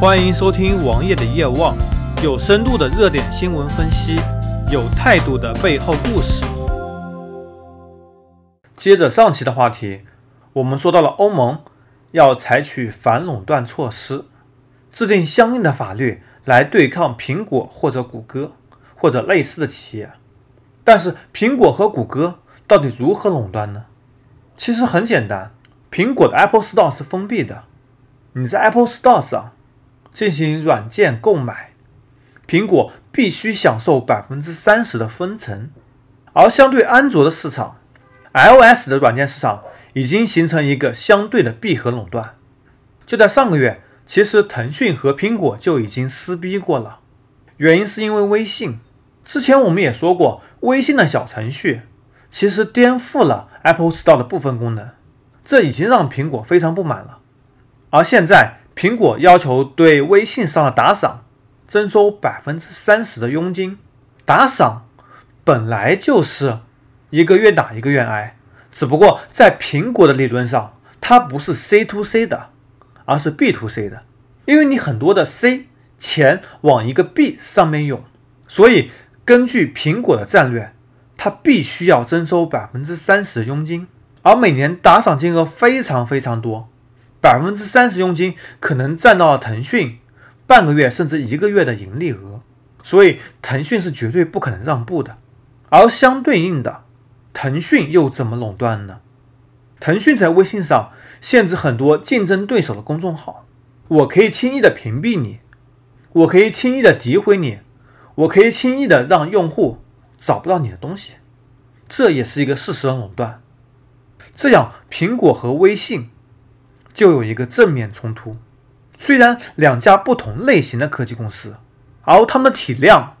欢迎收听王爷的夜望，有深度的热点新闻分析，有态度的背后故事。接着上期的话题，我们说到了欧盟要采取反垄断措施，制定相应的法律来对抗苹果或者谷歌或者类似的企业。但是苹果和谷歌到底如何垄断呢？其实很简单，苹果的 Apple Store 是封闭的，你在 Apple Store 上。进行软件购买，苹果必须享受百分之三十的分成，而相对安卓的市场，iOS 的软件市场已经形成一个相对的闭合垄断。就在上个月，其实腾讯和苹果就已经撕逼过了，原因是因为微信。之前我们也说过，微信的小程序其实颠覆了 Apple Store 的部分功能，这已经让苹果非常不满了。而现在，苹果要求对微信上的打赏征收百分之三十的佣金。打赏本来就是一个愿打一个愿挨，只不过在苹果的理论上，它不是 C to C 的，而是 B to C 的。因为你很多的 C 钱往一个 B 上面涌，所以根据苹果的战略，它必须要征收百分之三十的佣金，而每年打赏金额非常非常多。百分之三十佣金可能占到了腾讯半个月甚至一个月的盈利额，所以腾讯是绝对不可能让步的。而相对应的，腾讯又怎么垄断呢？腾讯在微信上限制很多竞争对手的公众号，我可以轻易的屏蔽你，我可以轻易的诋毁你，我可以轻易的让用户找不到你的东西，这也是一个事实的垄断。这样，苹果和微信。就有一个正面冲突。虽然两家不同类型的科技公司，而它们的体量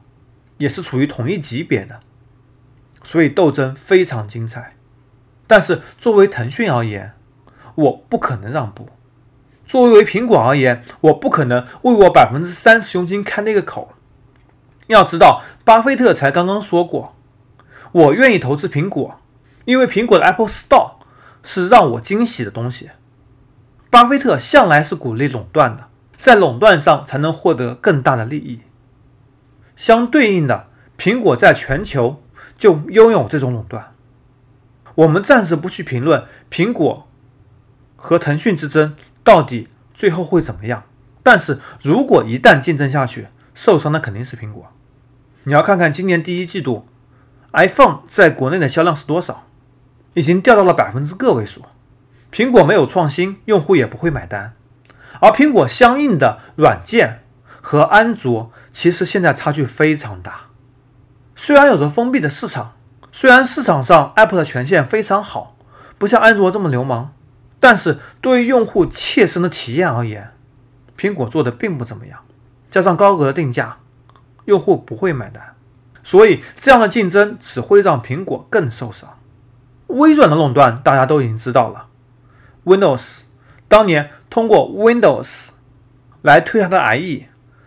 也是处于同一级别的，所以斗争非常精彩。但是作为腾讯而言，我不可能让步；作为苹果而言，我不可能为我百分之三十佣金开那个口。要知道，巴菲特才刚刚说过，我愿意投资苹果，因为苹果的 Apple Store 是让我惊喜的东西。巴菲特向来是鼓励垄断的，在垄断上才能获得更大的利益。相对应的，苹果在全球就拥有这种垄断。我们暂时不去评论苹果和腾讯之争到底最后会怎么样，但是如果一旦竞争下去，受伤的肯定是苹果。你要看看今年第一季度，iPhone 在国内的销量是多少，已经掉到了百分之个位数。苹果没有创新，用户也不会买单。而苹果相应的软件和安卓其实现在差距非常大。虽然有着封闭的市场，虽然市场上 App 的权限非常好，不像安卓这么流氓，但是对于用户切身的体验而言，苹果做的并不怎么样。加上高额的定价，用户不会买单。所以这样的竞争只会让苹果更受伤。微软的垄断大家都已经知道了。Windows 当年通过 Windows 来推他的 IE，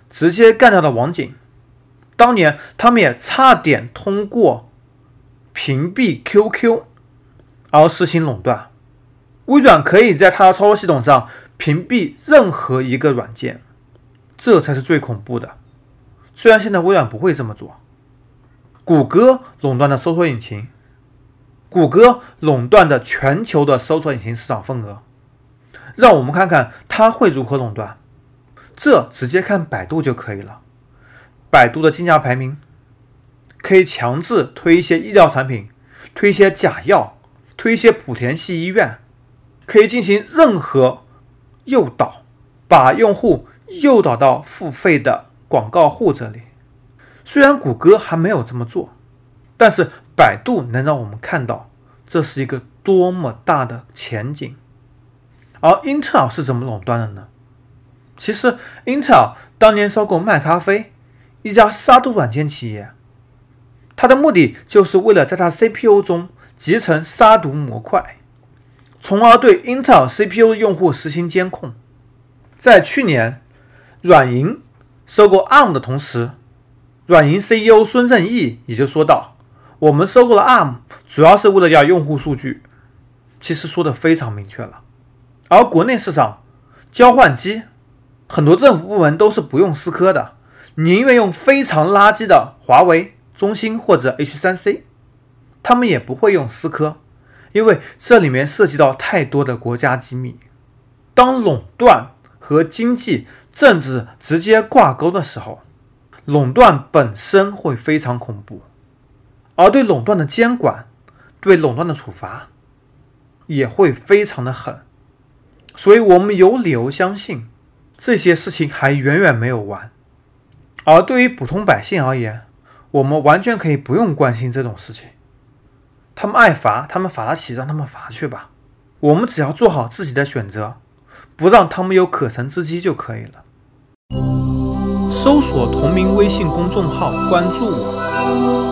直接干掉了网景。当年他们也差点通过屏蔽 QQ 而实行垄断。微软可以在它的操作系统上屏蔽任何一个软件，这才是最恐怖的。虽然现在微软不会这么做。谷歌垄断的搜索引擎。谷歌垄断的全球的搜索引擎市场份额，让我们看看它会如何垄断。这直接看百度就可以了。百度的竞价排名可以强制推一些医疗产品，推一些假药，推一些莆田系医院，可以进行任何诱导，把用户诱导到付费的广告户这里。虽然谷歌还没有这么做。但是百度能让我们看到这是一个多么大的前景，而英特尔是怎么垄断的呢？其实英特尔当年收购麦咖啡一家杀毒软件企业，它的目的就是为了在它 CPU 中集成杀毒模块，从而对英特尔 CPU 用户实行监控。在去年软银收购 ARM 的同时，软银 CEO 孙正义也就说道。我们收购了 ARM，主要是为了要用户数据，其实说的非常明确了。而国内市场交换机很多政府部门都是不用思科的，宁愿用非常垃圾的华为、中兴或者 H3C，他们也不会用思科，因为这里面涉及到太多的国家机密。当垄断和经济、政治直接挂钩的时候，垄断本身会非常恐怖，而对垄断的监管、对垄断的处罚也会非常的狠。所以，我们有理由相信，这些事情还远远没有完。而对于普通百姓而言，我们完全可以不用关心这种事情。他们爱罚，他们罚得起，让他们罚去吧。我们只要做好自己的选择，不让他们有可乘之机就可以了。搜索同名微信公众号，关注我。